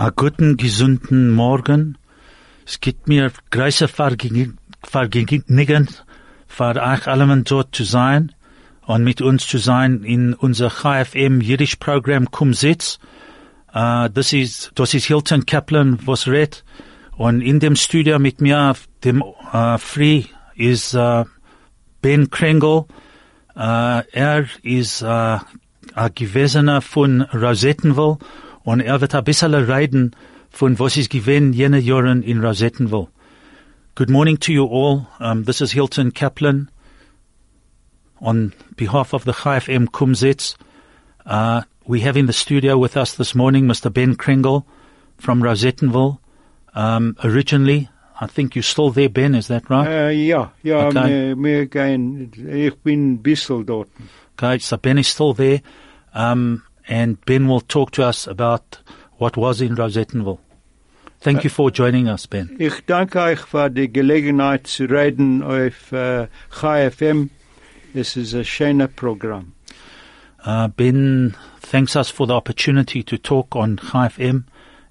A guten, gesunden Morgen. Es gibt mir große Vergnügen, für euch allen dort zu sein und mit uns zu sein in unser KFM Jiddisch Programm Kum Sitz. Uh, das ist, das ist Hilton Kaplan, was redet. Und in dem Studio mit mir, dem uh, Free, ist uh, Ben Kringle. Er ist ein Gewesener von Rosettenville und er wird ein bisschen reden von was ist gewesen jene Jahren in Rosettenville. Good morning to you all. Um, this is Hilton Kaplan on behalf of the Chai FM Kumzits. Uh, we have in the studio with us this morning Mr. Ben Kringle from Rosettenville. Um, originally, I think you're still there, Ben, is that right? Uh, yeah, ja, Okay. mir, gehen, ich bin ein dort. Okay, so Ben is still there. Um, and Ben will talk to us about what was in Rosettenville. Thank you for joining us, Ben. Ich danke euch für die Gelegenheit zu reden eh, auf äh, Chai FM. Es ist ein schöner Programm. Uh, ben thanks us for the opportunity to talk on Chai FM,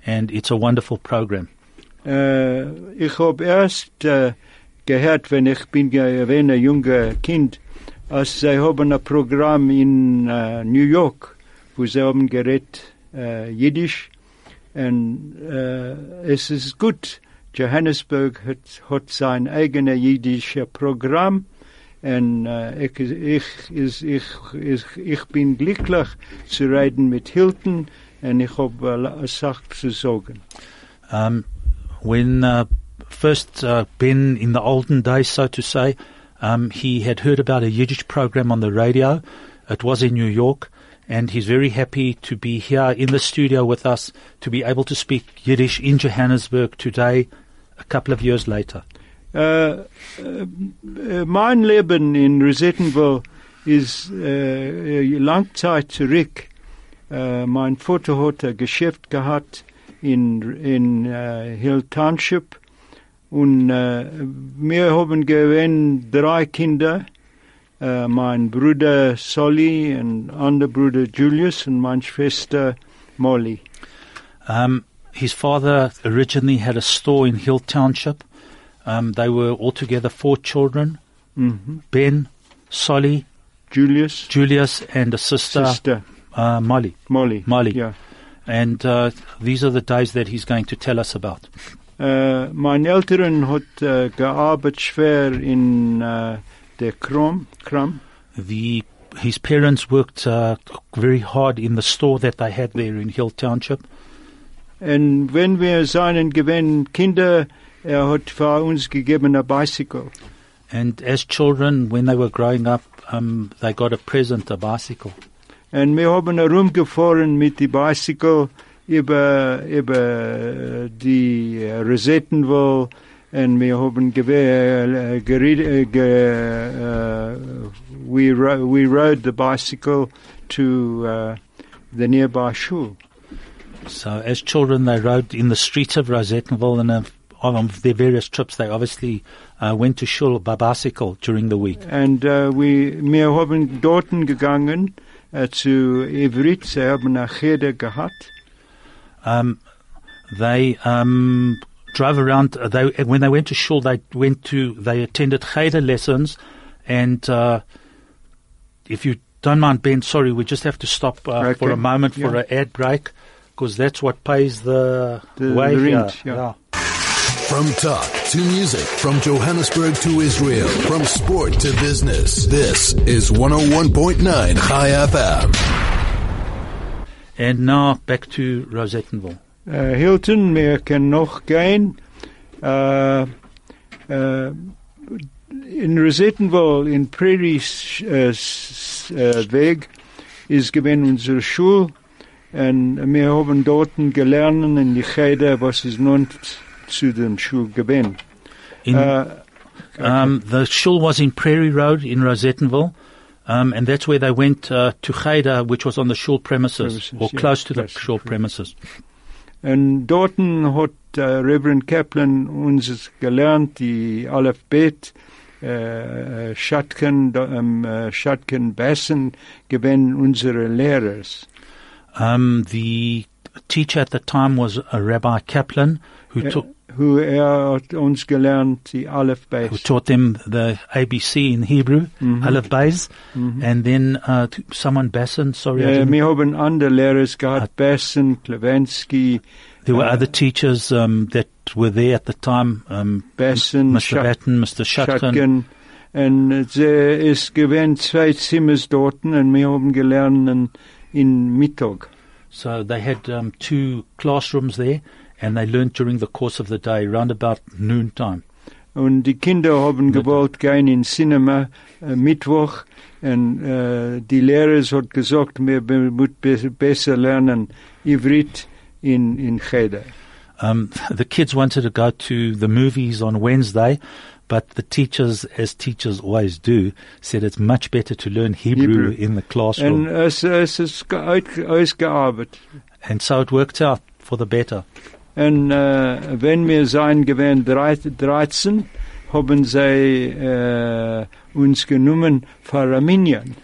and it's a wonderful program. Eh, äh, ich habe erst äh, eh, gehört, wenn ich bin gewesen, ein junger Kind, als sie haben ein Programm in äh, New York, äh, Jiddisch. Und äh, es ist gut. Johannesburg hat, hat sein eigenes jiddisches Programm. Und äh, ich, ich, ich, ich, ich, ich bin glücklich zu reden mit Hilton und ich habe eine Sache zu sagen. Um, when uh, first uh, Ben, in the olden days, so to say, um, he had heard about a Yiddish program on the radio. It was in New York, and he's very happy to be here in the studio with us to be able to speak Yiddish in Johannesburg today, a couple of years later. Äh, äh, mein Leben in Rosettenville is äh, lang zurück. Äh, mein Vater hat ein Geschäft gehabt in, in äh, Hill Township und äh, wir haben gewesen drei Kinder. Äh, mein Bruder Solly, and anderer Bruder Julius and meine Schwester Molly. Um, his father originally had a store in Hill Township. Um, they were altogether four children: Mhm. Ben, Solly, Julius, Julius, and a sister, Sister uh, Molly. Molly. Molly. Ja. And uh, these are the days that he's going to tell us about. Äh, mein Eltern hat äh, gearbeitet schwer in äh, der Kram, Kram. The his parents worked uh, very hard in the store that they had there in Hill Township. Und wenn wir seinen gewähnen Kinder, er hat für uns gegeben ein Bicycle. And as children, when they were growing up, um, they got a present, a bicycle. Und wir haben herumgefahren mit dem Bicycle über, über die äh, Rosettenville und wir haben gewe- äh, gered, äh, äh, we, ro we rode the bicycle to uh, the nearby shul. So as children, they rode in the streets of Rosettenville and uh, on their various trips, they obviously uh, went to shul by bicycle during the week. Und äh, wir, haben dorten gegangen zu Ivrit, sie haben eine Cheder gehabt. Um, they um, drove around. uh, They when they went to shul, they went to they attended cheder lessons, and uh, if you don't mind, Ben, sorry, we just have to stop uh, for a moment for Yeah. an ad break because that's what pays the, The- way the here. rent, yeah. From talk to music, from Johannesburg to Israel, from sport to business. This is 101.9 Chai FM. And now back to Rosettenville. Hilton, wir können noch gehen. In in Prairie s- äh, Weg, ist gewesen unsere Schule. Und wir haben dort gelernt in die Cheder, was ist nun zu dem Schul gewesen. In, Äh, um, the shul was in Prairie Road in Rosettenville. Um, and that's where they went uh, to Cheder, which was on the shul premises, Premises, or yeah, close to the shul the premises. Und dorten hat äh, uh, Reverend Kaplan uns gelernt, die Alphabet, äh, uh, uh, Schatken, ähm, um, äh, Schatken, Bassen, unsere Lehrers. Um, the teacher at the time was a Rabbi Kaplan who Äh, took Hoe er hat uns gelernt, die Aleph who taught them the ABC in Hebrew, Mhm. Aleph Beis, and then uh, someone Basson. Sorry, Ja, didn't- wir haben andere Lehrer gehabt, Bessen, Klevensky, there were uh, other teachers um, that were there at the time. Um, Bessen, Mr. Scha- Batten, Mr. Shatkin. Schatken. Und sie ist gewesen zwei Zimmers dort und wir haben gelernt in, in Mittag. So they had um, two classrooms there, and they learned during the course of the day, round about noontime. Und die Kinder haben gewollt gehen in Cinema äh, Mittwoch und äh, die Lehrer hat gesagt, wir müssen be besser lernen Ivrit in, in Cheder. Um, the kids wanted to go to the movies on Wednesday, but the teachers, as teachers always do, said it's much better to learn Hebrew, Hebrew. in the classroom. es, es ist ge- uit- ausgearbeitet. and so it worked out for the better. Und äh, wenn wir sein gewesen 13, haben sie äh, uns genommen für Armenien.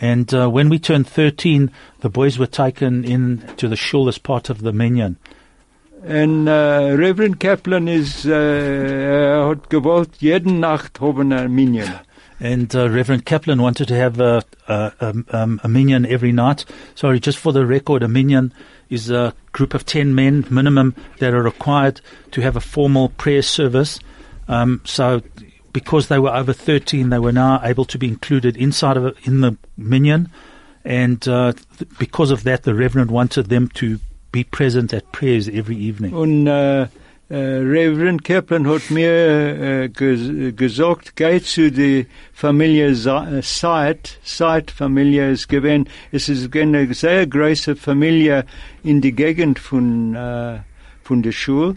And uh, when we turned 13, the boys were taken in to the shul as part of the minyan. Und äh, Reverend Kaplan äh, er hat gewollt, jeden Nacht haben Armenien. And uh, Reverend Kaplan wanted to have a, a, a, um, a minyan every night. Sorry, just for the record, a minyan is a group of 10 men minimum that are required to have a formal prayer service. Um, so because they were over 13, they were now able to be included inside of in the minyan. And uh, th- because of that, the Reverend wanted them to be present at prayers every evening. Äh, Reverend Kaplan hat mir äh, ges gesagt, geh zu der Familie Sa- äh, Seid. Seid-Familie ist gewesen. Es ist eine sehr große Familie in die Gegend von, von der Schule.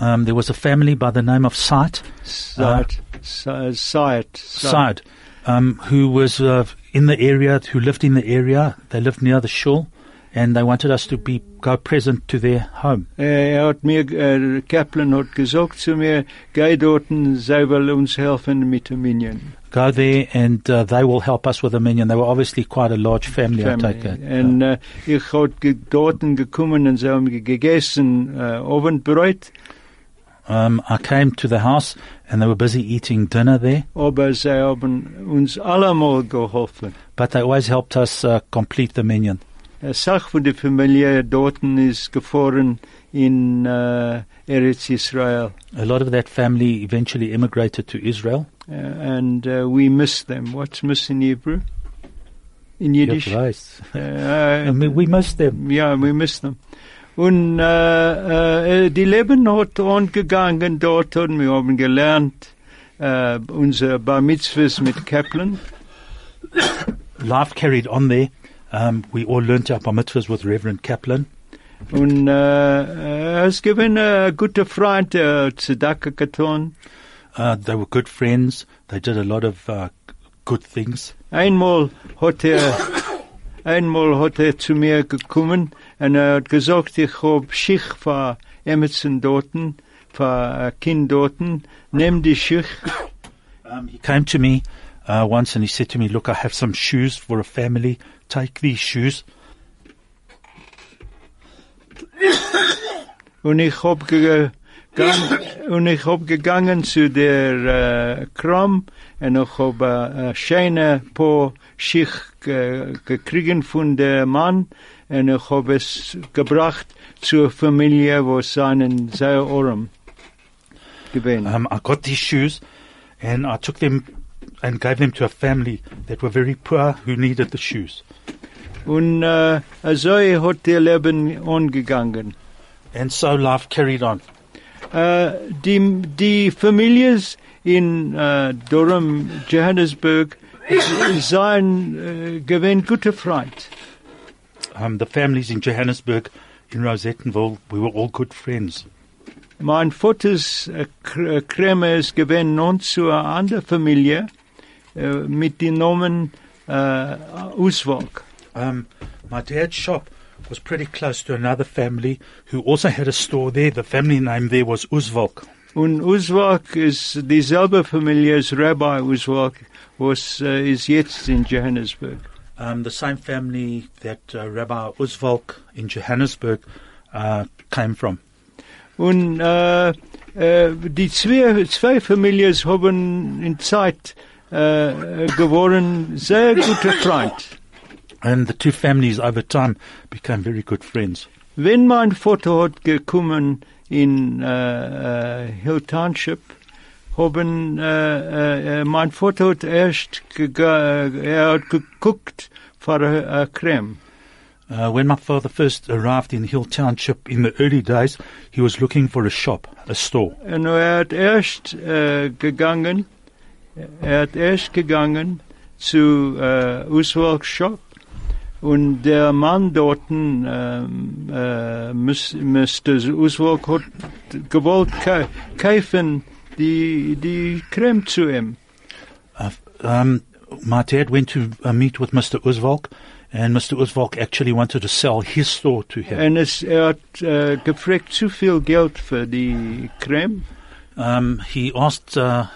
Um, there was a family by the name of Sight. Seid. Seid. Seid. side, um, who was uh, in the area, who lived in the area. They lived near the shul, and they wanted us to be go present to their home. Er hat mir, Kaplan hat gesagt zu mir, geh dort, sie will uns helfen mit dem Minyan. Go there, and uh, they will help us with the minyan. They were obviously quite a large family. I take it. Und äh, ich hat ge dort gekommen und sie haben gegessen äh, Abendbrot, um, I came to the house, and they were busy eating dinner there. aber sie haben uns allemal geholfen. But they always helped us uh, complete the minyan. Eh, Eine Sache von der Familie eh, dort ist gefahren in äh, Eretz Israel. A lot of that family eventually immigrated to Israel. Uh, and uh, we miss them. What's miss in Hebrew? In Yiddish? Uh, I mean, we missed them. Ja, we miss them. Und die Leben hat angegangen dort und wir haben gelernt unser Bar Mitzvahs mit Kaplan. Life carried on there. Um, we all learnt our bar mitzvahs with Reverend Kaplan. Und äh, er ist gewesen ein guter Freund, der Tzedakah getan. Uh, they were good friends. They did a lot of uh, good things. Einmal hat er, einmal hat er zu mir gekommen und er hat gesagt, ich hab Schicht für Emerson dorten, für ein Kind dorten, nimm die Schicht. Um, he came to me uh, once and he said to me, "Look, I have some shoes for a family. Take these shoes." Und ich hab gegangen, und ich hab gegangen zu der äh, Kram und ich hab äh, schöne paar Schicht ge gekriegen von der Mann und ich hab es gebracht zur Familie, wo seinen sehr arm gewesen. Um, I got these shoes, and I took them and gave them to a family that were very poor who needed the shoes. Und äh, uh, so hat ihr Leben angegangen. And so life carried on. Äh, die, die Familien in äh, Durham, Johannesburg, seien äh, gewinn gute Freund. Um, the families in Johannesburg, in Rosettenville, we were all good friends. Mein Vaters äh, Kr- äh, Kremer ist gewinn nun zu einer anderen Familie mit dem Namen äh, Uswalk. Um, my dad's shop was pretty close to another family who also had a store there. The family name there was Uzvalk. Und Uswalk ist dieselbe Familie als Rabbi Uswalk, was äh, ist jetzt in Johannesburg. Um, the same family that uh, Rabbi Uzvalk in Johannesburg uh, came from. Und äh, die zwei, zwei Familien haben in Zeit äh, geworden sehr gute Freund. And the two families over time became very good friends. Wenn mein Vater hat gekommen in äh, Hill Township, haben äh, äh, mein Vater hat erst er hat geguckt für äh, Creme. Uh, when my father first arrived in Hill Township in the early days, he was looking for a shop, a store. Und er hat erst äh, gegangen, er hat erst gegangen zu äh, Uswalk Shop und der Mann dort, ähm, äh, Mr. Uswalk hat gewollt ka kaufen die, die Creme zu ihm. Uh, um, my dad went to uh, meet with Mr. Uzvalk, and Mr. Uzvalk actually wanted to sell his store to him. And es, er hat äh, gefragt zu viel Geld für die Creme. Um, he asked uh,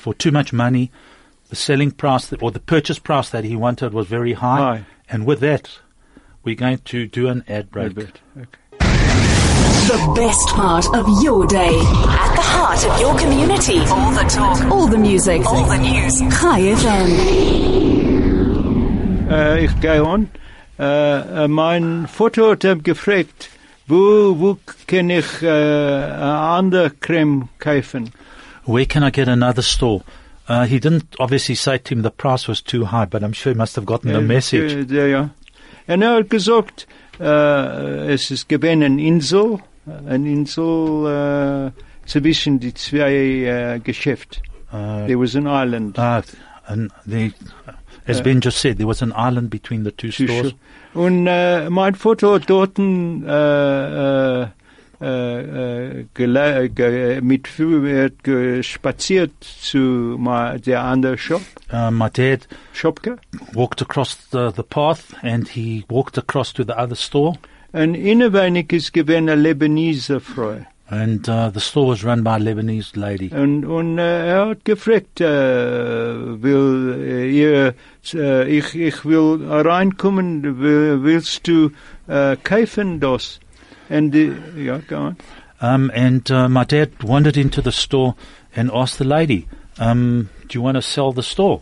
for too much money. The selling price that, or the purchase price that he wanted was very high. High. And with that, we're going to do an ad break. Okay. The best part of your day. At the heart of your community. All the talk. All the music. All the news. Chai FM. Äh, ich gehe on. Äh, äh, mein Vater hat ihm gefragt, wo, wo kann ich uh, äh, eine andere Creme kaufen? Where can I get another store? Uh, he didn't obviously say to him the price was too high, but I'm sure he must have gotten the message. Ja, ja. Und er hat gesagt, es ist gewesen eine Insel, eine Insel äh, zwischen die zwei Geschäfte. Uh, There was an island. uh, and the, as Uh, Ben just said, there was an island between the two stores. Und mein Vater hat dort äh, äh, äh, mit hat gespaziert zu der anderen Shop, Uh, my dad Shopke. walked across the, the path and he walked across to the other store. Und innenweinig ist gewesen eine Lebanese Frau. And uh, the store was run by a Lebanese lady. Und, und äh, er hat gefragt, äh, will äh, ihr, äh, ich, ich will reinkommen, will, willst du äh, kaufen das? Und die, ja, go on. Um, and uh, my dad wandered into the store and asked the lady, um, Do you want to sell the store?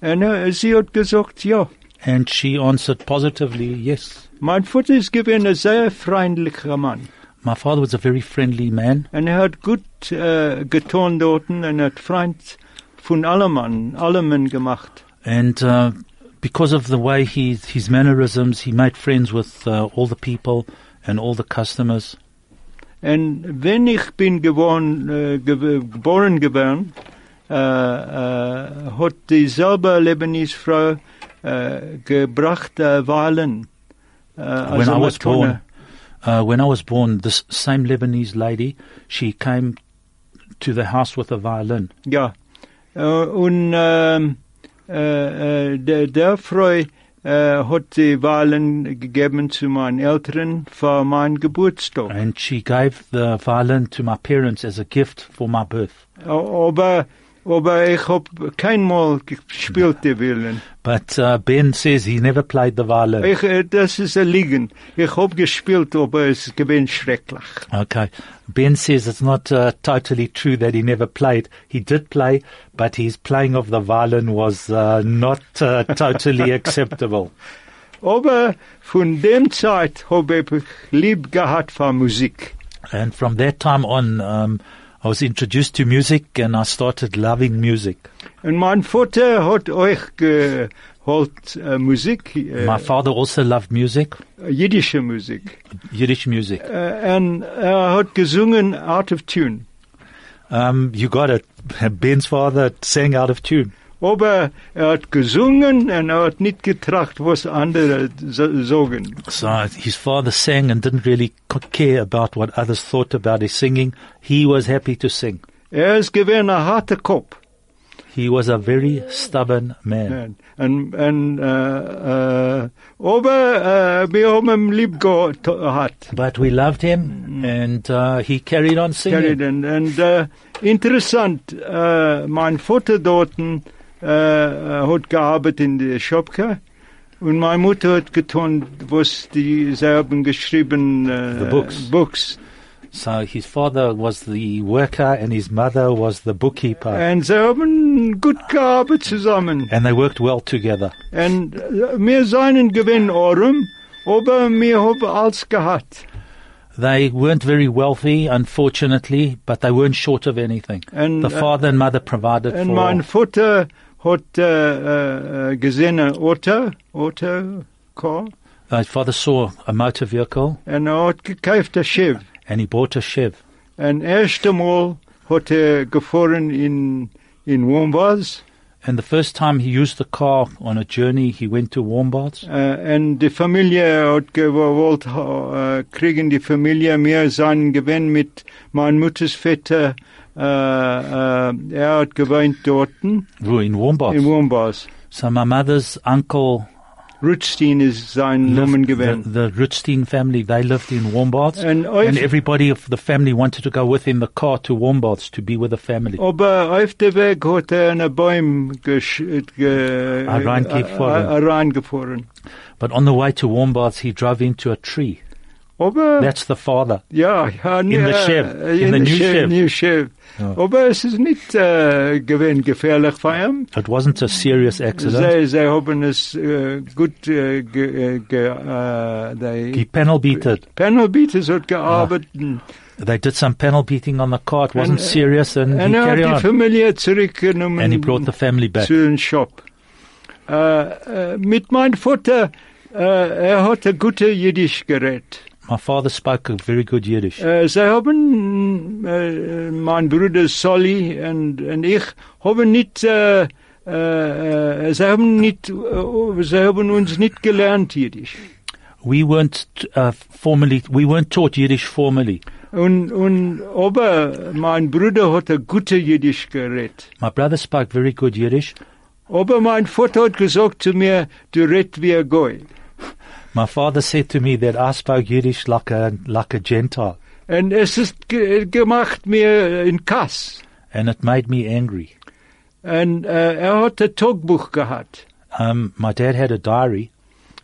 Und äh, sie hat gesagt, ja. And she answered positively, Yes. Mein Vater ist gewesen ein sehr freundlicher Mann. My father was a very friendly man. And er hat gut äh, getan dort und hat Freund von allem Mann, gemacht. And uh, because of the way he, his mannerisms, he made friends with uh, all the people and all the customers. Und wenn ich bin geworden, äh, ge geboren geworden, äh, äh, hat dieselbe Lebanese Frau äh, gebracht äh, Wahlen. Äh, when I was born, uh, when I was born, this same Lebanese lady, she came to the house with a violin. Ja. Äh, und ähm, äh, äh, der, der Frau Eh, hat die Wahlen gegeben zu meinen Eltern für meinen Geburtstag. And she gave the violin to my parents as a gift for my birth. Aber, aber ich hab keinmal gespielt, die Willen. But uh, Ben says he never played the violin. Ich, äh, das ist ein Liegen. Ich hab gespielt, aber es gewinnt schrecklich. Okay. Ben says it's not uh, totally true that he never played. He did play, but his playing of the violin was uh, not uh, totally acceptable. Aber von dem Zeit hab ich lieb gehabt für Musik. And from that time on, um, I was introduced to music and I started loving music. Und mein Vater hat euch geholt äh, Musik, äh, My father also loved music, jiddische Musik. Yiddish music. Äh, und er hat gesungen out of tune. Um, you got it. Ben's father sang out of tune. Aber er hat gesungen und er hat nicht getracht, was andere so- sagen. So his father sang and didn't really care about what others thought about his singing. He was happy to sing. Er ist gewesen ein harter Kopf. He was a very stubborn man. Und, und, äh, äh, aber äh, wir haben ihn lieb gehabt. But we loved him and uh, he carried on singing. Carried on. Und äh, interessant, äh, mein Vater dort äh, hat gearbeitet in der Schopke Und meine Mutter hat getan, was die, sie haben geschrieben, äh, The books. books. So his father was the worker and his mother was the bookkeeper. Und sie haben gut gearbeitet zusammen. And they worked well together. And äh, wir seien gewinn arm, aber wir haben alles gehabt. They weren't very wealthy, unfortunately, but they weren't short of anything. And, the uh, father and mother provided Und for mein Vater hat äh, äh, gesehen ein Auto, Auto, Car, uh, his father saw a motor vehicle und er hat gekauft ein Chev. and he bought a Chev. Und erst einmal hat er gefahren in, in Warmbaths, And the first time he used the car on a journey, he went to Warmbaths. äh, und die Familie hat gewollt, äh, kriegen die Familie, wir seien gewinn mit mein Mutters Vetter, äh, äh, er hat gewohnt dort, in Wo in. Warmbaths. So my mother's uncle Rutstein ist sein Namen lived, the, gewesen. the Rutstein family, they lived in Warmbaths. And And everybody of the family wanted to go with in the car to Warmbaths to be with the family. Aber auf der Weg hat er einen Baum gesch- ge, äh, äh. But on the way to Warmbaths, he drove into a tree. That's the father. ja, ja, In the Chev, in in the the new Chev, new Chev. Ja. Aber es ist nicht äh, eh, gewinn gefährlich für ihn. It wasn't a serious accident. Sie, sie haben es äh, eh, gut äh, eh, ge, äh, ge, äh, He die panel beated. Panel Beaters hat gearbeitet. They did some panel beating on the car. It wasn't And, serious and, he er hat carried on. Familie zurückgenommen. And he brought the family back. zu dem Shop. Äh, äh, mit meinem Vater, äh, er hat ein gutes Jiddisch geredet. My father spoke a very good Yiddish. Uh, äh, sie haben, äh, mm, uh, mein Bruder Solly und, und ich haben nicht, äh, uh, äh, sie haben nicht, äh, sie haben uns nicht gelernt Jiddisch. We weren't uh, formally, we weren't taught Yiddish formally. Und, und, aber mein Bruder hat ein gutes Jiddisch geredet. My brother spoke very good Yiddish. Aber mein Vater hat gesagt zu mir, du redest wie ein Goy. My father said to me that I spoke Yiddish like a like a Gentile, Und es ist ge gemacht mir in Kass. and it made me angry. And äh, er hat ein Tagebuch gehabt. Um, my dad had a diary,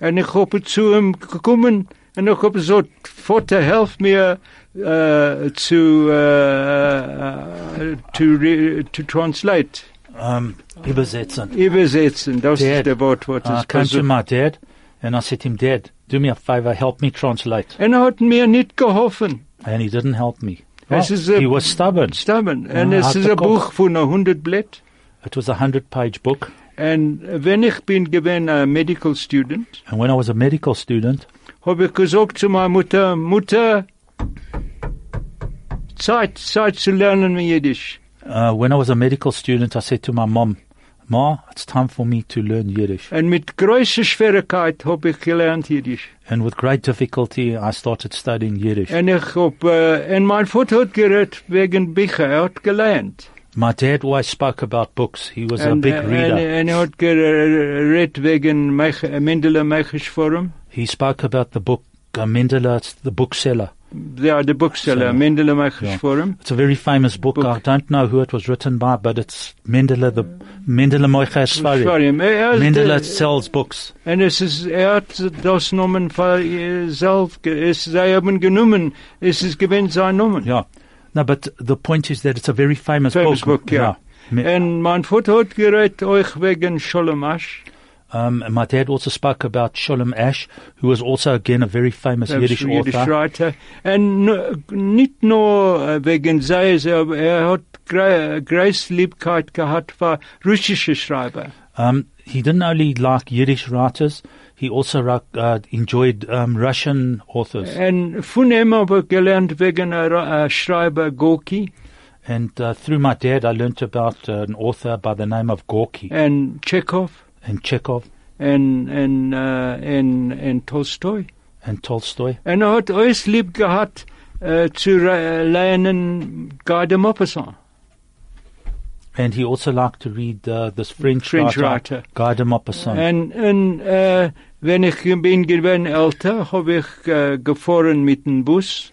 Und ich habe zu ihm gekommen und ich habe gesagt, Vater, helf mir äh, zu, äh, to, re, to translate, um, übersetzen. übersetzen. Das Dad, ist der Wort, was I es came to my dad, and I said to him, Dad, do me a favor, help me translate. Und er hat mir nicht geholfen. And he didn't help me. Es Oh, he was stubborn. Stammen. Ja, Und es ist ein. Buch von 100 Blatt. It was a hundred-page book, Und wenn ich bin gewesen ein Medical Student, and when I was a medical student, habe ich gesagt zu meiner Mutter, Mutter, Zeit, Zeit zu lernen Jiddisch. uh, when I was a medical student, I said to my mom, Ma, it's time for me to learn Yiddish. Und mit größter Schwierigkeit habe ich gelernt Jiddisch. And with great difficulty, I started studying Yiddish. Und ich hab, äh, und mein Vater hat geredet wegen Bücher, er hat gelernt. My dad always spoke about books. He was a big äh, reader. And, und er hat geredet wegen Mech- Mendele Mocher Sforim. He spoke about the book uh, Mendele, the bookseller. Ja, the Bookseller, So, Mendele Mocher ja. Forum. It's a very famous book. Book. I don't know who it was written by, but it's Mendele, the Mendele Moicha Sfari. Forum. Er, er, Mendele sells books. Und es ist, er hat das für er selbst, ge- es, sie haben genommen, es ist gewinn sein Namen. Yeah. No, but the point is that it's a very famous, Famous book, ja. Me- Und mein Vater hat geredet euch wegen Sholem Asch. Um, and my dad also spoke about Sholem Asch, who was also again a very famous Yiddish Jiddisch author. Writer. Nu- nicht nur äh, wegen seines, er hat gre- große Liebkeit gehabt für russische Schreiber. Um, he didn't only like Yiddish writers, he also uh, enjoyed um, Russian authors. And von ihm habe gelernt wegen äh, Schreiber Gorky And uh, through my dad, I learnt about uh, an author by the name of Gorky And Chekhov and Chekhov und, und, äh, und, und Tolstoi. and Tolstoy. Und er hat alles lieb gehabt äh, zu lernen Guy de Maupassant. And he also liked to read uh, this French, French writer, writer. Guy de Maupassant. Und, und äh, wenn ich bin gewesen älter, habe ich äh, gefahren mit dem Bus.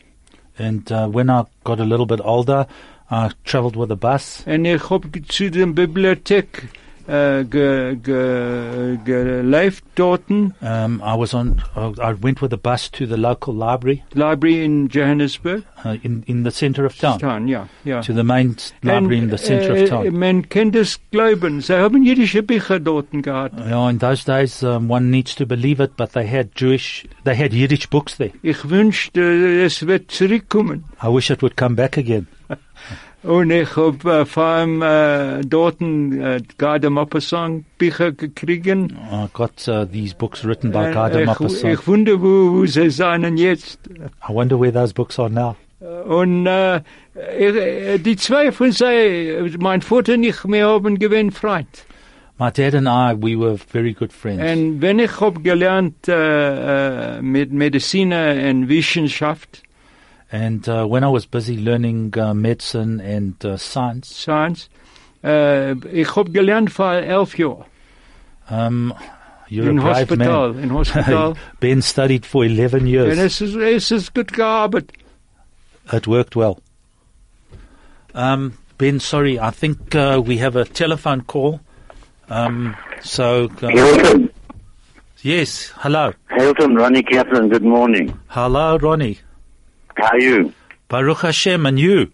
And uh, when I got a little bit older, I traveled with a bus. Und ich habe zu der Bibliothek äh, ge, ge, gelebt dort? Um, I was on. Uh, I went with a bus to the local library Library in Johannesburg? uh, in in the centre of town, Town, ja, ja. to the main library in the centre äh, of town. Man kennt es glauben. Sie haben jüdische Bücher dort gehabt. Yeah, in those days, um, one needs to believe it, but they had Jewish, they had Yiddish books there. Ich wünschte, es wird zurückkommen. I wish it would come back again. Und ich hab äh, eh, vor allem äh, dort äh, eh, Guy de Maupassant Bücher gekriegen. I ah, got uh, eh, these books written by Gada ich, Mapasang. ich wundere, wo, wo sie seien jetzt. I wonder where those books are now. Und äh, ich, die zwei von sie, mein Vater und ich, haben gewinn Freund. My dad and I, we were very good friends. Und wenn ich hab gelernt äh, äh, mit Medizin und Wissenschaft, And uh, when I was busy learning uh, medicine and uh, science, Science, ich hab gelernt vor elf Jahren. um, you're in a brave Hospital, man. in Hospital. ben studied for 11 und years. es ist, es ist gut gearbeitet. It worked well. Um, ben, sorry, I think uh, we have a telephone call. Um, so, uh, Hilton, yes, hello. Hilton, Ronnie Kaplan, good morning. Hello, Ronnie. How are you? Baruch Hashem, and you.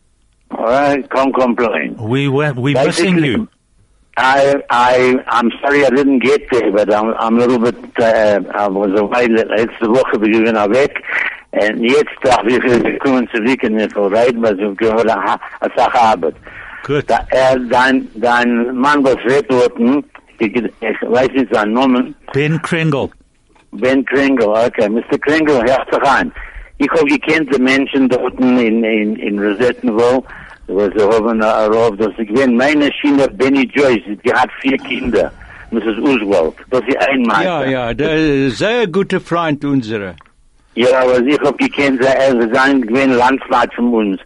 All right, can't complain. We were, we're missing you. I, I, I'm sorry I didn't get there, but I'm, I'm a little bit, uh, I was away letzte Woche, wir gehen weg. Und jetzt darf ich gekommen zurück und ich will reden, was ich habe, als Sache Arbeit. Good. Da, äh, dein, dein Mann, was redet hm, ich, ich weiß nicht seinen Namen, Ben Kringle. Ben Kringle, okay. Mr. Kringle, herzlich ein. Ich habe gekannt die Menschen dort in, in, in Rosettenville, wo sie haben erlaubt, dass ich bin. Meine Schiene, Benny Joyce, die hat vier Kinder. Mrs. Oswald, das ist ein Meister. Ja, ja, der sehr gute Freund unserer. Ja, aber ich habe gekannt, sie er sein gewinn Landsleut von uns.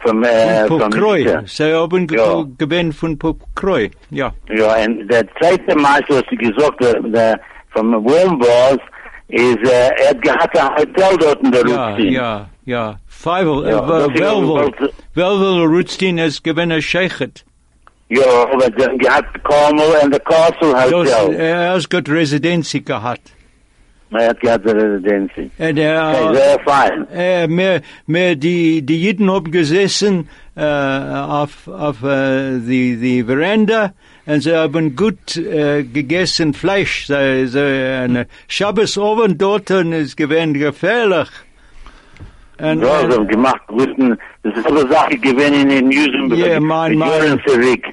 Vom, äh, Von. Minister. Sie haben Ja. von Pokroi. Ja. Ja, und der zweite Meister, was sie gesagt hat, der, vom er hat gehabt ein Hotel dort in der Ja, Rutstein. ja, ja. Feivel, Ja, das äh, gewollt- Welvel Rutstein ist gewinnt ein Scheichet. Ja, aber dann gehabt Carmel and the Castle Das, Hotel. er hat gut Residenz gehabt. Er hat gehabt die Residency. Und Okay, er, sehr fein. äh, mehr, mehr die, die Jiden haben gesessen, äh, auf, auf, äh, die, die Veranda, und sie haben gut, äh, gegessen Fleisch. Sie, sie, eine Schabbesabend dort ist gewinnt gefährlich. Und, Ja, äh, so gemacht, wussten, das ist eine Sache gewesen in Newsom. Ja, mein- mein- Jahren zurück.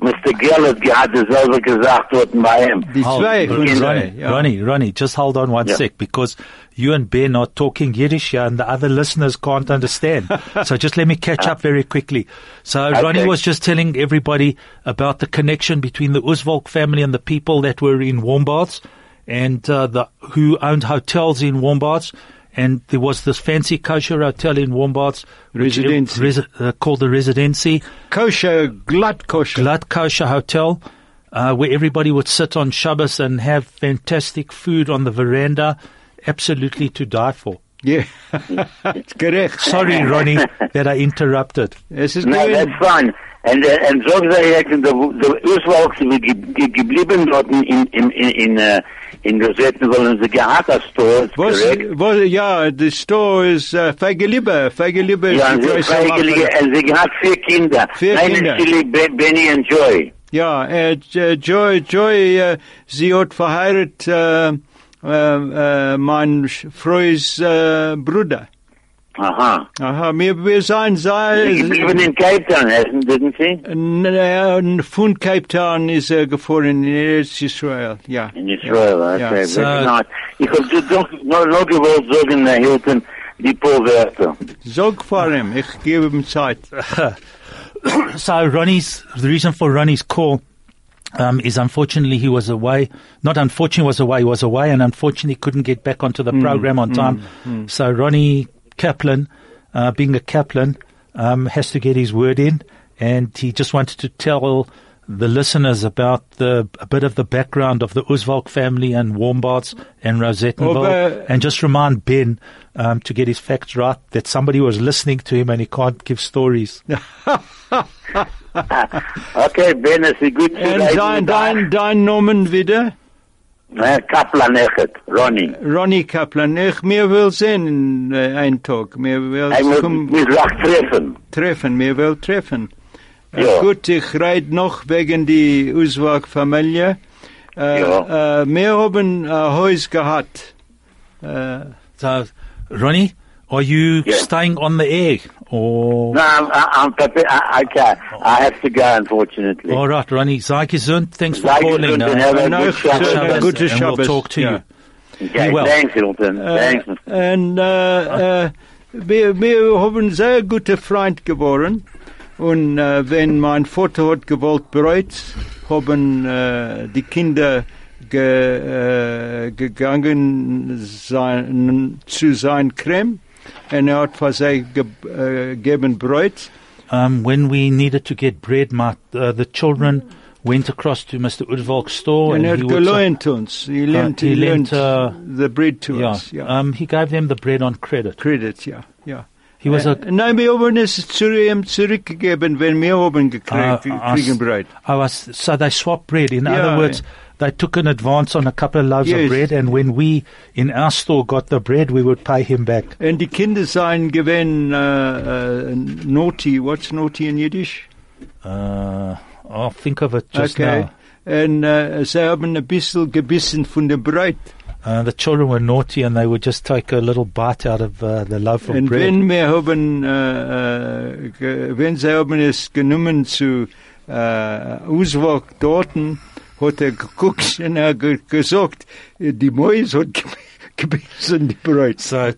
Mr. Gill hat gehabt dasselbe gesagt dort bei ihm. die Hold- zwei von Ronnie, sie, ja. Ronnie, Ronnie, just hold on one Yeah. sec because you and Ben are talking Yiddish here and the other listeners can't understand. so just let me catch up very quickly. So Ronnie was just telling everybody about the connection between the Usvolk family and the people that were in Warmbaths and uh, the who owned hotels in Warmbaths. And there was this fancy kosher hotel in Warmbaths, which- Residency. resi- uh, called the Residency. Kosher, glatt kosher. Glatt Kosher Hotel, uh, where everybody would sit on Shabbos and have fantastic food on the veranda, absolutely to die for. Ja, gerecht. Sorry, Ronnie, that I interrupted. Es ist No, that's gewinnt. fine. And, uh, and so gesagt, der, der Uswalks sind ge ge geblieben dort in, in, in, in, uh, in Rosetten, wollen sie gehabt als Store, Was, korrekt? was, ja, the store is uh, Feigeliebe. Feigeliebe Ja, ist und die größte Macher. und sie hat vier Kinder. Vier Eine Kinder. Chili, Be- Benny und Joy. Ja, äh, äh, Joy, Joy, äh, sie hat verheiratet äh, äh, äh, mein Freus äh, Bruder. Aha. Aha, wir, wir sein, Sie sei, geblieben in Cape Town, hasn't, didn't sie? N- uh, n- von Cape Town ist er gefahren in Israel, ja. In Israel, Ja. okay, So- very nice. Ich hab dir doch noch, noch gewollt sagen, Herr Hilton, die paar Wörter. Sag vor ihm, ich gebe ihm Zeit. So Ronnie's, the reason for Ronnie's call, um, is unfortunately he was away. Not unfortunately was away, he was away and unfortunately couldn't get back onto the hmm, program on hmm, time. Hmm. So Ronnie Kaplan, uh, being a Kaplan, um, has to get his word in and he just wanted to tell the listeners about the, a bit of the background of the Usvalk family and Warmbaths and Rosettenville Aber- and just remind Ben um, to get his facts right that somebody was listening to him and he can't give stories. Okay, Ben, is ist good? zu En reden dein, mit euch. dein, dein Nomen wieder? Äh, Kaplan Echet, Ronny. Ronnie Kaplan. Ich mir will sehen äh, ein Tag. Mir will mich treffen. treffen. Mir will treffen. Äh, Ja. gut, ich reid noch wegen die Uswag-Familie. Äh, Ja. äh, wir haben ein Haus gehabt. Äh, So, Ronnie, are you Yeah. staying on the air? Or No, I'm, I'm, prepared. I, I can't. I have to go, unfortunately. all right, Ronnie, sei gesund. Thanks for Sei calling. gesund uh, have a No, good uh, Shabbos. good to and we'll talk to yeah. you. Okay, well. thanks, Hilton. Äh, thanks. und äh, äh, wir, wir haben sehr gute Freund geworden. Und äh, wenn mein Vater hat gewollt bereut, haben äh, die Kinder ge, äh, gegangen sein, zu sein Creme. Und er hat für sie ge, äh. Um, when we needed to get bread, my, uh, the children went across to Mr. Udvalk's store er and he would, gelohnt uns. He lent, he he lent, uh, the bread to yeah, us. Ja. um, he gave them the bread on credit. Credit, yeah, ja. He was a, Äh, Nein, wir haben es zu ihm zurückgegeben, wenn wir haben gekriegt, Ah, kriegen ah, I was, so they swapped bread. In Yeah, other words, they took an advance on a couple of loaves Yes. of bread, and when we in our store got the bread, we would pay him back. And die Kinder seien gewesen äh, äh, naughty. What's naughty in Yiddish? Uh, I'll think of it just okay. now. Äh, sie haben ein bisschen gebissen von dem Brot. Uh, the children were naughty, and they would just take a little bite out of uh, the loaf of Und bread. wenn wir haben, äh, ge, wenn sie haben es genommen zu äh, Auswag dorten, hat er geguckt und er ge gesagt, die Mäuse hat gebissen die Brot. So,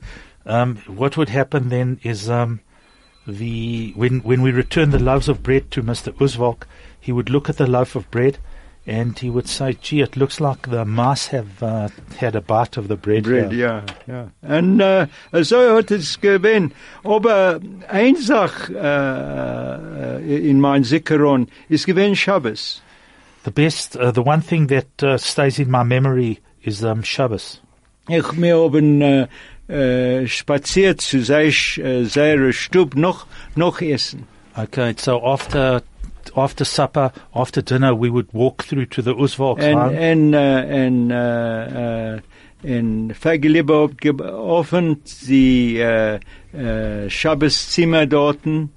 um, what would happen then is um, the when when we return the loaves of bread to Mister Uzvalk, he would look at the loaf of bread, and he would say, "Gee, it looks like the mice have uh, had a bite of the bread." Bread, here." ja, ja. Und äh, so hat es gewesen. Aber eine Sache äh, in mein Zikaron ist gewesen Shabbos. The best, uh, the one thing that uh, stays in my memory is um, Shabbos. Ich, wir haben äh, äh, spaziert zu seiner äh, Stub noch, noch essen. Okay, so after after supper, after dinner, we would walk through to the Uzvalk And home. en, äh, en, äh, äh, en Fageliebe hat geöffnet die äh, äh, Schabbeszimmer dorten.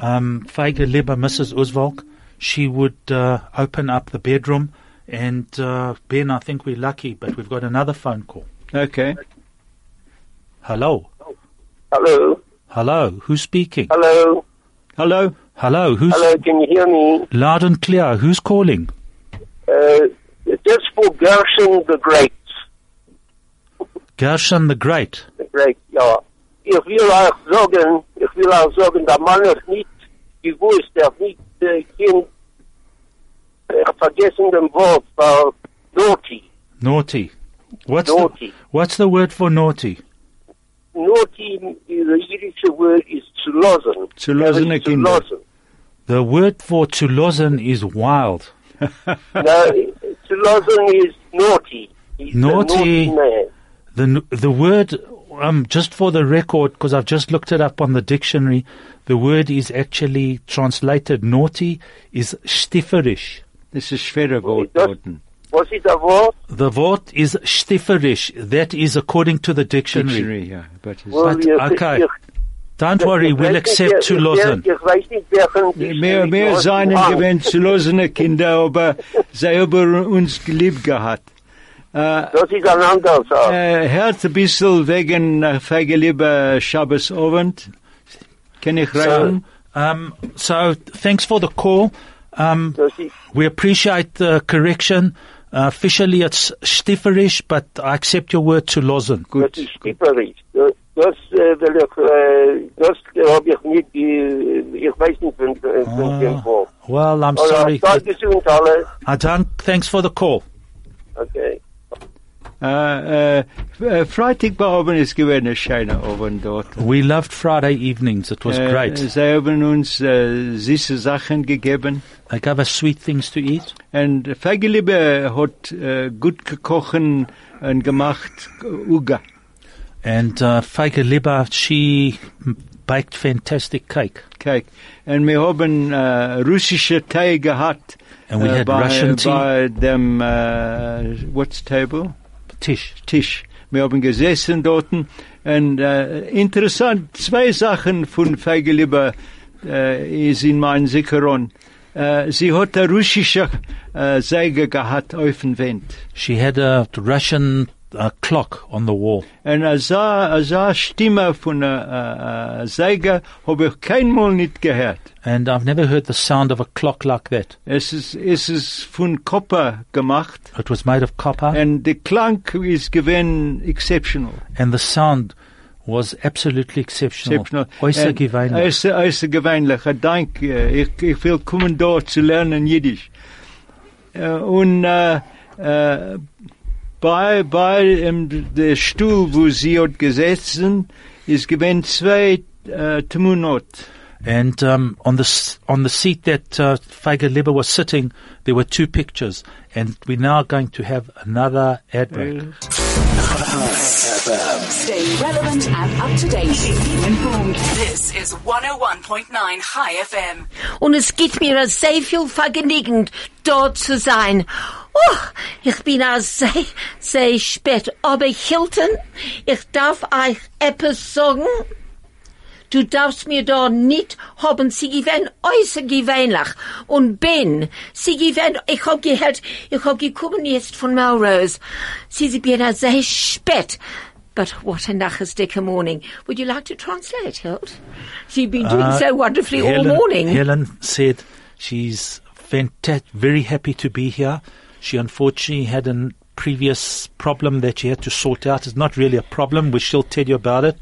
um, Feiger Lieber, Mrs. Uzvalk, she would uh, open up the bedroom, and uh, Ben, I think we're lucky, but we've got another phone call. Okay. Hello, Hello, hello, who's speaking? hello, Hello? Hello, who's hello. Can you hear me? loud and clear? Who's calling? Uh, just for Gershon the Great. Gershon the Great. The Great, ja. Ich will auch sagen, ich will auch sagen, der Mann ist nicht gewusst, er hat nicht er hat vergessen den Wort, war naughty, Naughty. What's naughty. the What's the word for naughty? Naughty, the Yiddish word is zu losen. Zu losene Er ist Kinder. Zu losen. The word for to is wild. No, zu is naughty. He's Naughty. Naughty man. The the word, um, just for the record, because I've just looked it up on the dictionary, the word is actually translated naughty is stifferish. Das ist schwerer Wort Das- dorten. Was ist der Wort? The word is stifferish. That is according to the dictionary. Dictionary, ja. But it's Well, But, okay. Don't worry, we'll accept wer- to ich- losen. Ich weiß nicht, welchen Mehr, mehr seinen Ah, gewinnt zu losene Kinder, aber eh, sie haben uns geliebt gehabt. Äh, eh, Das ist ein anderer Sache. äh, hört ein bisschen wegen äh, eh, Feigelieber Schabbosabend. Kann ich So, reden? um, so thanks for the call. Um, we appreciate the correction. Uh, officially, it's stifferish, but I accept your word to losen. Gut. das ist stipperisch. Das, das will ich, das habe ich nicht, ich weiß nicht, wenn, wenn. Well, I'm sorry. Seid gesund alle. I don't. Thanks for the call. Okay. Äh, äh, äh, Freitag bei oben ist gewesen ein schöner Abend dort. We loved Friday evenings. It was Äh, great. Sie haben uns äh, süße Sachen gegeben. They gave us sweet things to eat. And Feigelieber hat äh, gut gekochen und gemacht Uga. And uh, Feige Lieber, she baked fantastic cake. Kijk. En we hebben uh, Russische thee gehad. And we uh, had by, Russian tea. By them, uh, what's table? Tisch. Tisch. Wir haben gesessen dort und äh, interessant, zwei Sachen von Feigelieber äh, ist in meinem Zikaron. Äh, sie hat eine russische äh, Säge gehabt auf dem Wind. She had a Russian uh, clock on the wall. Und als als Stimme von äh, Säge habe ich keinmal nicht gehört. And I've never heard the sound of a clock like that. Es ist, es ist von Kopper gemacht It was made of copper und der Klang ist gewesen exceptional. and the sound was absolutely exceptional. exceptional. Äußer gewöhnlich. Äußer, äußergewöhnlich. Eh, ich danke. Ich, ich will kommen dort zu lernen Jiddisch. Äh, eh, Und äh, eh, äh, bei, bei ähm, der Stuhl, wo sie hat gesessen, ist gewesen zwei äh, Tmunot. And um, on the s- on the seat that uh, Feige Lieber was sitting, there were two pictures. And we're now going to have another ad break. Stay relevant and up to date. Keep informed. This is 101.9 High FM. Und es gibt mir sehr viel Vergnügen, dort zu sein. Oh, ich bin auch sehr, sehr spät. Aber Hilton, ich darf euch etwas sagen. Du darfst mir da nicht haben, sie gewähnt äußer gewöhnlich. Und Ben, sie gewähnt, ich hab gehört, ich hab gekommen jetzt von Melrose. Sie sind mir sehr spät. But what a nachasdicke morning. Would you like to translate, Hilt? You've been doing Uh, so wonderfully all morning. Helen said she's fanta- very happy to be here. She unfortunately had a previous problem that she had to sort out. It's not really a problem. We she'll tell you about it.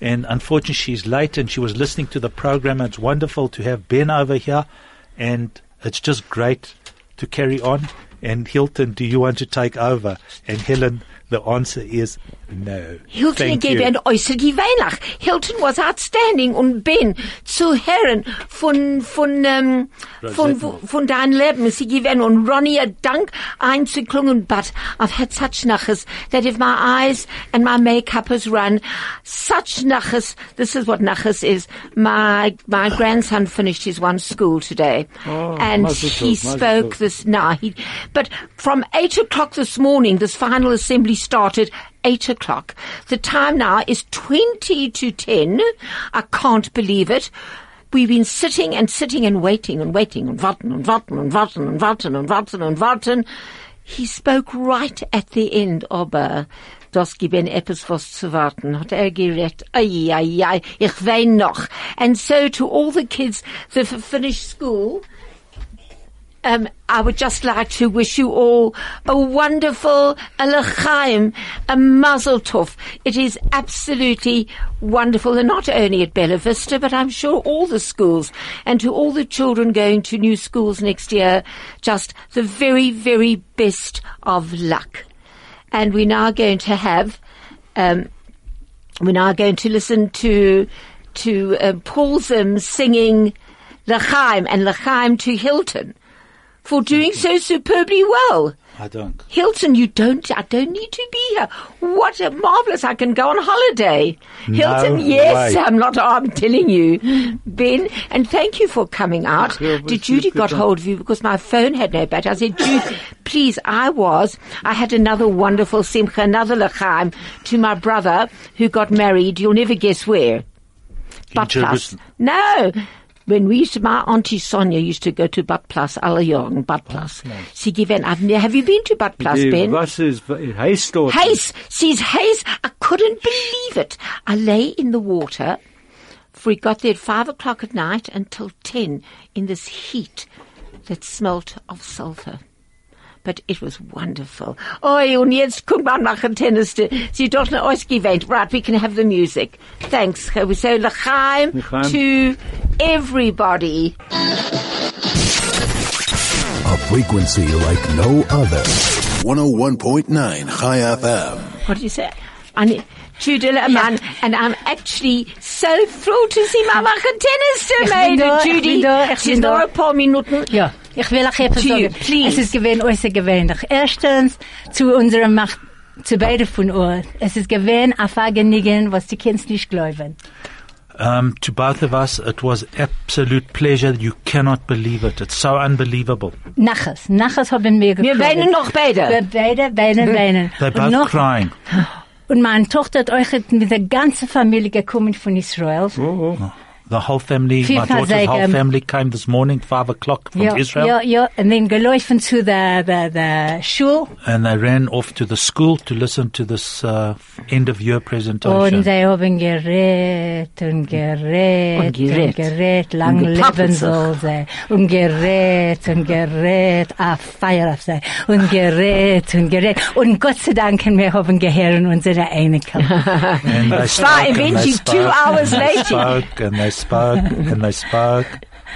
And unfortunately, she's late and she was listening to the program. It's wonderful to have Ben over here. And it's just great to carry on. And Hilton, do you want to take over? And Helen, the answer is no. Hilton gave ein äußer gewöhnlich. Hilton was outstanding und Ben zu Herren von, von, ähm, von, von, deinem Leben. Sie geben und Ronnie a Dank einzuklungen, but I've had such nachas that if my eyes and my makeup has run, such nachas, this is what nachas is. My, my grandson finished his one school today. and he spoke this, no, he, but from eight o'clock this morning, this final assembly started eight o'clock. The time now is 20 to 10. I can't believe it. We've been sitting and sitting and waiting and waiting and warten and warten and warten and warten and warten and warten. He spoke right at the end, aber das giben etwas was zu warten. Hat er geredet, ai, ai, ai, ich wein noch. And so to all the kids that have finished school, um, I would just like to wish you all a wonderful a l'chaim, a mazel tov. It is absolutely wonderful, and not only at Bella Vista, but I'm sure all the schools, and to all the children going to new schools next year, just the very, very best of luck. And we're now going to have, um, we're now going to listen to to uh, Paul Zim singing L'chaim and L'chaim to Hilton for doing so superbly well. I don't. Hilton, you don't, I don't need to be here. What a marvelous, I can go on holiday. Hilton, yes, way. I'm not, I'm telling you. Ben, and thank you for coming out. Yeah, Did Judy got could- hold of you because my phone had no battery. I said, Judy, please, I was, I had another wonderful simcha, another l'chaim to my brother who got married. You'll never guess where. But Plus. No. When we used to, my auntie Sonia used to go to Bad Plus, alle Jahren, Bad Plus. Sie given, I've, ne- have you been to Bad Plus, Ben? Wasser ist heiß dort. Haze, sees haze. I couldn't believe it. I lay in the water. For we got there at five o'clock at night until ten in this heat that smelt of sulfur. But it was wonderful. Oi, und jetzt guck mal nach dem Tennis. Sie dort eine ausgewählt. Right, we can have the music. Thanks. So l'chaim L'chaim. to everybody. A frequency like no other. 101.9 Chai FM. What do you say? I Judith man, and I'm actually so thrilled to see Mama tennis Ich bin today, da, ich bin Judy. da, ich She's bin nur da. ein paar Minuten. Ja, ich will auch etwas sagen. please. Es ist gewesen äußergewöhnlich. Erstens, zu unserem Mach zu beide von uns. Es ist gewesen ein Vergnügen, was die Kinder nicht glauben. Um, to both of us, it was absolute pleasure. You cannot believe it. It's so unbelievable. Nachas, nachas haben wir Wir gekriegt. weinen noch beide. Wir beide weinen, weinen. They're Und both noch- crying. Und meine Tochter hat euch mit der ganzen Familie gekommen von Israel. Oh, oh. The whole family, Viel my daughter's whole Versegen. family came this morning, five o'clock from Ja, Israel. ja, ja. Und dann gelaufen zu der, the, der Schule. And they ran off to the school to listen to this uh, end of year presentation. Und sie haben gerät und gerät Und und gerät. gerät, lang Und leben sich. soll sie. Und gerät und gerät, a Feier auf sie. Und gerät und gerät. Und Gott sei Dank, wir haben gehört unsere Einigung. And they spoke and they eventually two spoke hours and they later. Spoke and they spoke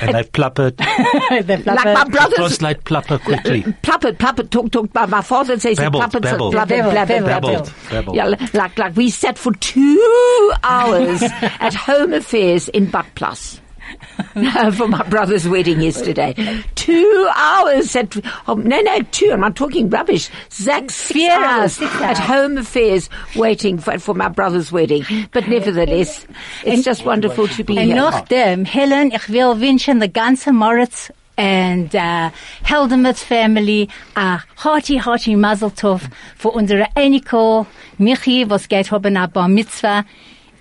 and they spoke and they pluppered. Like my brothers. Translate plupper quickly. Uh, pluppered, pluppered, talk, talk. My, my father says he Babbled, pluppered, babbled. blubbered, Babbled, babbled, babbled. Yeah, like, like we sat for two hours at Home Affairs in Butt Plus. for my brother's wedding yesterday. Two hours at, oh, no, no, two, I'm not talking rubbish. Zach, six hours, hours at. Home Affairs waiting for, for my brother's wedding. But nevertheless, it's just wonderful to be Und here. nachdem, Helen, ich will wünschen der ganze Moritz and uh, Heldemuth family a hearty, hearty Mazel Tov für unsere Eniko, Michi, was geht haben a Bar Mitzvah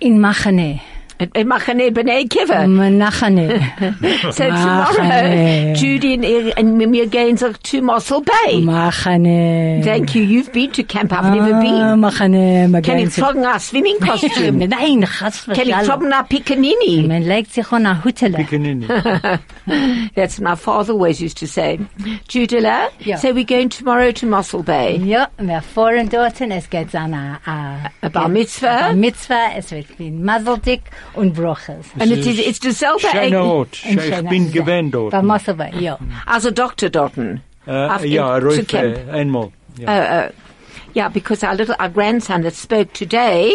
in Machane. In Machane Bnei Akiva. Machane. So tomorrow, Judy and, and Mimi are going to, to Mossel Bay. Machane. Thank you. You've been to camp. I've never Ah, been. Machane. man Can you geht zu- a swimming costume? Nein, chas Can you tragen a picanini? Man legt sich an a Hutele. Pickaninny. That's my father always used to say. Judila, Yeah. so we're going tomorrow to Mossel Bay. Ja, wir fahren dorthin, es geht an a, a, A bar mitzvah. a Mitzvah, es wird wie Mazeldik und Broches. And it is, it's to selber Schöner Ort. In Ich Schöner- bin gewähnt dort. Bei Mosselbei, ja. as a doctor, Dorton. Äh, I've ja, to Rolf, camp. einmal. Ja. Uh, uh, yeah, because our little, our grandson that spoke today,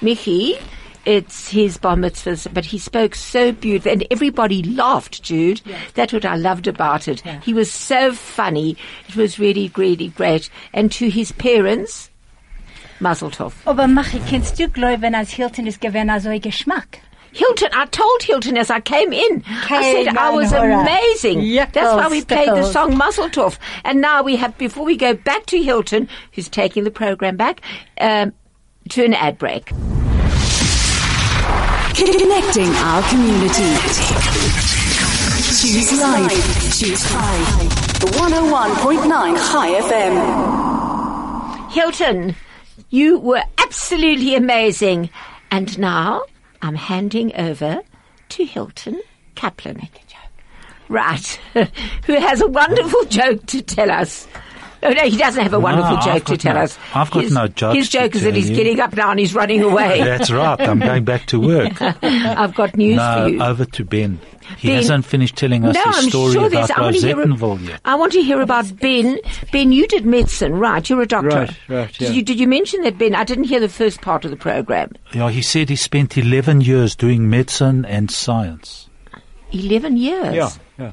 Mickey, it's his bar mitzvahs, but he spoke so beautiful and everybody laughed, Jude. That's what I loved about it. Yeah. He was so funny. It was really, really great. And to his parents, Mazel Tov. Aber Machi, kannst du glauben, als Hilton ist gewesen so ein Geschmack? Hilton, I told Hilton as I came in, I said I was hurrah. amazing. Yuckles, That's why we played the song Mazel Tov. And now we have, before we go back to Hilton, who's taking the program back, um, to an ad break. Connecting our community. Choose life. Choose Chai. 101.9 Chai FM. Hilton, you were absolutely amazing. And now I'm handing over to Hilton Kaplan. Right. Who has a wonderful joke to tell us. Oh, no, he doesn't have a wonderful I've joke to tell no- us. I've got his, no jokes His to joke is that he's you. getting up now and he's running away. That's right. I'm going back to work. I've got news No, for you. over to Ben. He Ben- hasn't finished telling us no, his I'm story sure about there's. I want, to hear, Rosettenville yet. I want to hear about Ben. Ben, you did medicine, right? You're a doctor. Right, right, Did you, did you mention that, Ben? I didn't hear the first part of the program. Yeah, he said he spent 11 years doing medicine and science. 11 years. Ja, ja.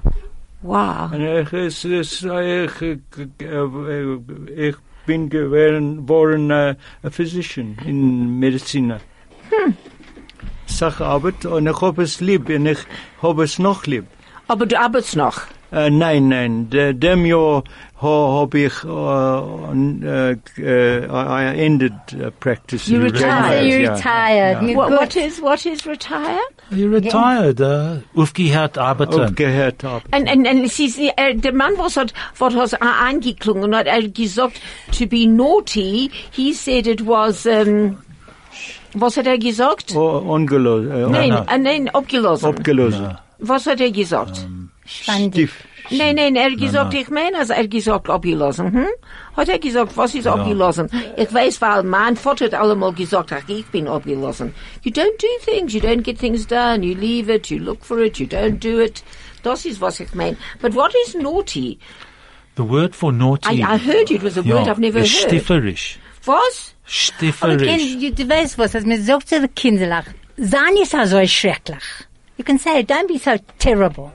Wow. Es, es, ich, äh, äh, ich bin geworden, worden äh, a physician in Medizin. Hm. Sacharbeit und ich hab es lieb und ich hab es noch lieb. Aber du arbeitest noch. Äh, nein, nein, de, dem Jahr ha, hab ich äh, äh, äh, I ended uh, practice. You retired. You're ja. retired. You're What, what is what is retire? He retired. Uh, aufgehört arbeiten. Aufgehört hab. And and and sie, sie, der Mann was hat was hat angeklungen und hat gesagt to be naughty. He said it was. Um, was hat er gesagt? Oh, ungelost. Nein, no. äh, nein, abgelesen. Abgelost. Was hat er gesagt? Spannend. Nein, nein, er hat gesagt, ich meine, also er hat gesagt, abgelassen. Hm? Hat er gesagt, was ist abgelassen? Ich weiß, weil mein Vater hat allemal gesagt, ach, ich bin abgelassen. You don't do things, you don't get things done, you leave it, you look for it, you don't do it. Das ist, was ich meine. But what is naughty? The word for naughty. I, I heard it was a word ja, I've never heard. stifferisch. Was? Aber kind, Stifferisch. you, du weißt was, als man sagt zu den Kindern, sein ist so schrecklich. You can say, don't be so terrible.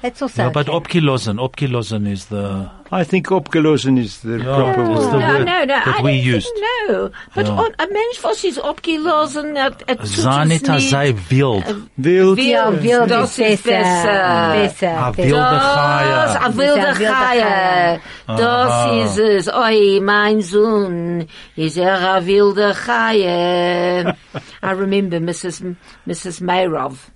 That's also Yeah, but okay. opkilosen, opkilosen is the I think opgelosen is the proper it's word. the no, word no, no. that I we don't used. Think, no, but Ja. on, ein Mensch, was ist abgelesen, hat, hat Zanita sei wild. Wild. Ja, wild Das ist ist besser. besser. Besser. A besser. wilde Das, Chaya. a wilde Das ist a wilde Chaya. Das Aha. ist es. Oi, mein Sohn, ist er a wilde Chaya. I remember Mrs. M- Mrs. Mayrov.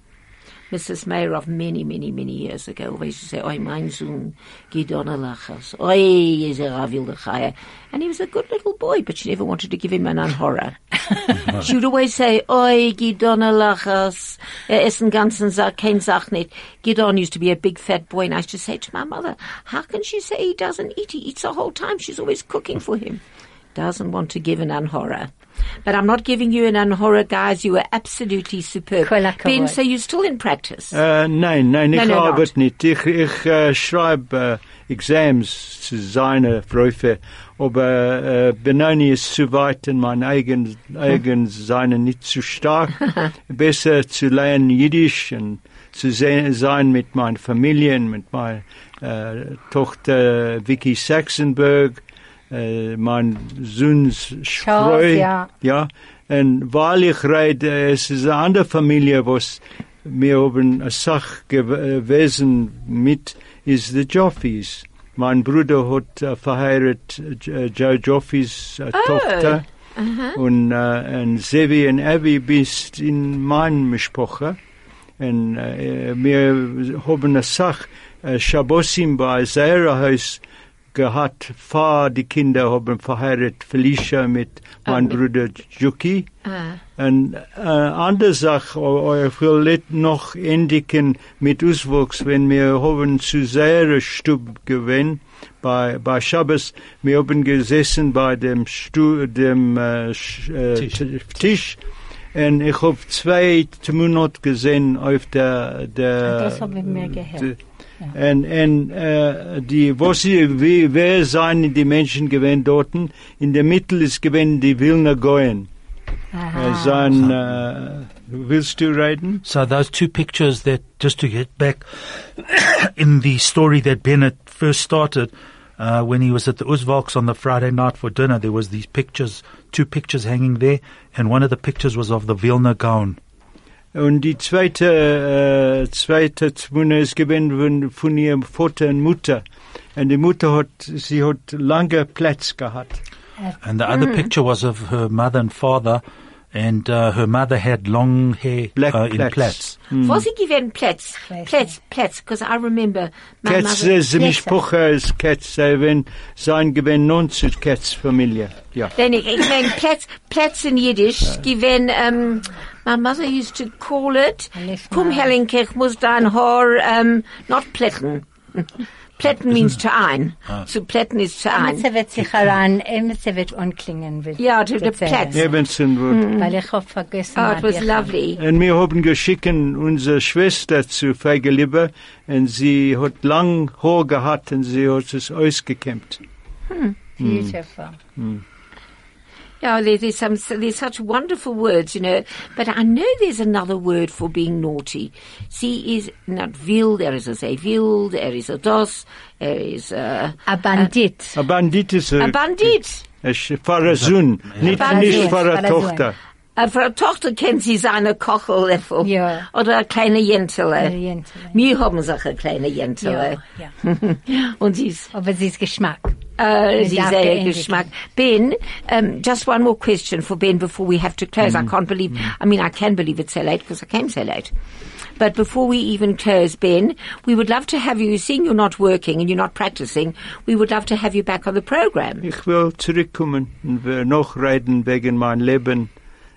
Mrs. Mayrov many, many, many years ago always used to say, Oi, mein Sohn, Gidona Lachas. Oi, is a wilde Chaya. And he was a good little boy, but she never wanted to give him an anhora. She would always say, Oi, Gidona Lachas. Er essen ganzen Sack, kein Sach nicht. Gidon used to be a big fat boy, and I used to say to my mother, how can she say he doesn't eat? He eats the whole time. She's always cooking for him. Doesn't want to give an anhora. But I'm not giving you an anhora, guys. You were absolutely superb. Kol hakavod. Ben, so you're still in practice? Äh, nein, nein, ich uh, Nein, nein, arbeite nicht. Ich, ich äh, schreibe äh, uh, Exams zu seiner Prüfe, aber äh, uh, Benoni ist zu weit und mein eigen, eigen seine nicht zu stark. Besser zu lernen Jiddisch und zu se sein mit meiner Familie, und mit meiner äh, Tochter Vicky Saxenberg, äh, mein Sohn Spreu. ja. Ja, und weil ich rede, es ist eine andere Familie, was wir haben eine Sache gewesen mit, ist die Joffis. Mein Bruder hat äh, verheiratet äh, Joe Joffis äh, Tochter. Und, äh, und Sevi und Abby bist in meinem Mischpoche. Und äh, wir haben eine Sache, äh, Shabbosim bei Sarah Haus gehabt, vor die Kinder haben verheiratet, Felicia mit meinem Bruder Juki. Ah. Und äh, andere Sache, ich will nicht noch endigen mit Auswuchs, wenn wir haben zu sehr Stub gewesen, bei, bei Shabbos, wir haben gesessen bei dem, Stu, dem äh, äh, Tisch. Tisch. Tisch. Und ich habe zwei Monate gesehen auf der, der Das habe ich mir gehört. Die- Und, und äh, die, was sie, wie, wer seien die Menschen gewesen dorten? In der Mitte ist gewesen die Wilner Goyen. Äh, sein, äh, willst du reden? So those two pictures that, just to get back in the story that Bennett first started, uh, when he was at the Uzvalks on the Friday night for dinner, there was these pictures, two pictures hanging there, and one of the pictures was of the Vilna Gaon. Und die zweite, äh, zweite Zmune ist gewesen von, von ihrem Vater und Mutter. Und die Mutter hat, sie hat lange Platz gehabt. And the other picture was of her mother and father, and uh, her mother had long hair Black uh, in plaits. plaits. Was ich given Plätz? Weiß Plätz, Plätz, because I remember my Ketz, mother. sie mich Pucher ist Ketz, äh, wenn sein gewesen non zu Ketz Familie. Ja. Then ich, ich mein Plätz, Plätz in Yiddish, given, um, my mother used to call it, Alles Komm mal. Helenke, ich muss dein Haar, um, not plätten. Plätten means to ein. So plätten is to ein. Emitze wird sich heran, Emitze wird anklingen. Ja, to the gezählt. Platz. Ebenson wird. Weil ich hab vergessen. Oh, it was lovely. Und wir haben geschicken unsere Schwester zu Feigelieber und sie hat lang Haar gehabt und sie hat es ausgekämmt. Beautiful. Yeah, there, there's some, there's such wonderful words, you know. But I know there's another word for being naughty. Sie is not will, there is a say will, there is a dos, there is a, A Bandit. A Bandit is a ein bandit. Pfarrer Sohn, nicht, Bandit, nicht Pfarrer Pfarrer Sohn. Tochter. Äh, Für eine Tochter kennt sie seine Kochellöffel. Ja. Oder eine kleine Jentele. Eine Jentele. Wir haben solche kleine Jentele. Ja, ja. Und sie ist, Aber sie ist Geschmack. Mit sie darf sehr geendigt. Geschmack. Ben, um, just one more question for Ben before we have to close. I mm. can't believe, mm. I mean, I can believe it's so late because I came so late. But before we even close, Ben, we would love to have you, seeing you're not working and you're not practicing, we would love to have you back on the program. Ich will zurückkommen und wir noch reden wegen mein Leben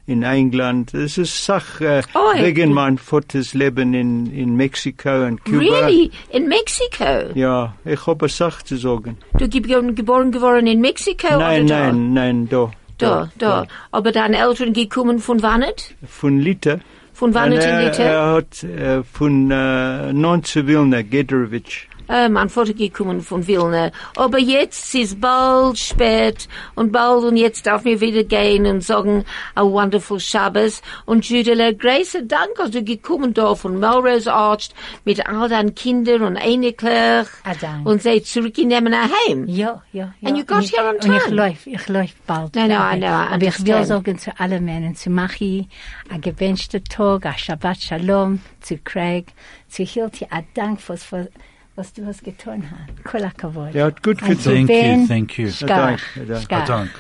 in England. Es ist Sache äh, Oi. wegen mein Vaters Leben in, in Mexiko und Kuba. Really? In Mexico? Ja, ich habe Sache zu sagen. Du geboren, geboren geworden in Mexiko? nein, oder da? nein, nein, da. Da, da. Aber deine Eltern gekommen von Wannet? Von Lita. Von Wannet in er, Litte? er hat äh, von äh, non Wilna, Gederowitsch. Äh, mein Vater gekommen von Wilna. Aber jetzt ist bald spät und bald und jetzt darf mir wieder gehen und sagen, a wonderful Shabbos. Und Judela, Grace, danke, dass du gekommen da von Melrose Arch mit all deinen Kindern und Einiglich Ah, und sie zurücknehmen nach Heim. Ja, ja, ja. And you got Und here on Und ich time. läuf, ich läuf bald. I know, I Aber ich will sagen zu allen Männern, zu Machi, a gewünschter Tag, a Shabbat Shalom, zu Craig, zu Hilti, a Dank, was, was, was du hast getan hast. Kol hakavod. Er gut getan. Thank you, thank you. Schkach, Dank, Dank. Schkach. Dank.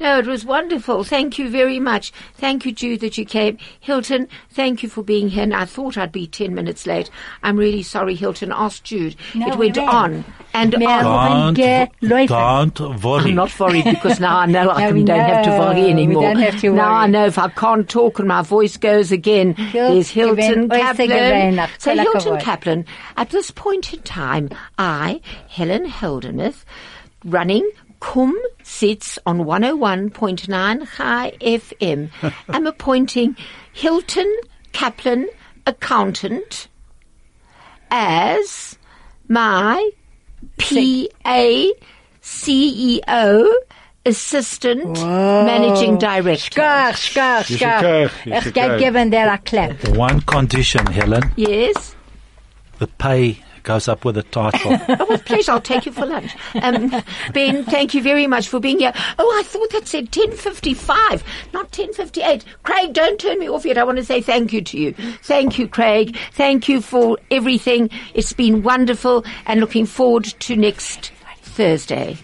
No, it was wonderful. Thank you very much. Thank you, Jude, that you came. Hilton, thank you for being here. And I thought I'd be 10 minutes late. I'm really sorry, Hilton. Ask Jude. No, it went we on and Mehr on. Don't get don't worry. I'm not worried because now I know I No, can, don't have to know. worry We anymore. don't have to Now I know if I can't talk and my voice goes again, there's Hilton Kaplan. So Hilton Kaplan, at this point in time, I, Helen Heldemuth, running Kum Sits on 101.9 Chai FM, I'm appointing Hilton Kaplan, accountant, as my PA CEO assistant managing director. Schkach, schkach, Ist schkach. okay, ist Ich geb okay. geben dir a clap. One condition, Helen, Yes. the pay goes up with a title. Oh, with pleasure. I'll take you for lunch. Um, ben, thank you very much for being here. Oh, I thought that said 10.55, not 10.58. Craig, don't turn me off yet. I want to say thank you to you. Thank you, Craig. Thank you for everything. It's been wonderful and looking forward to next Thursday.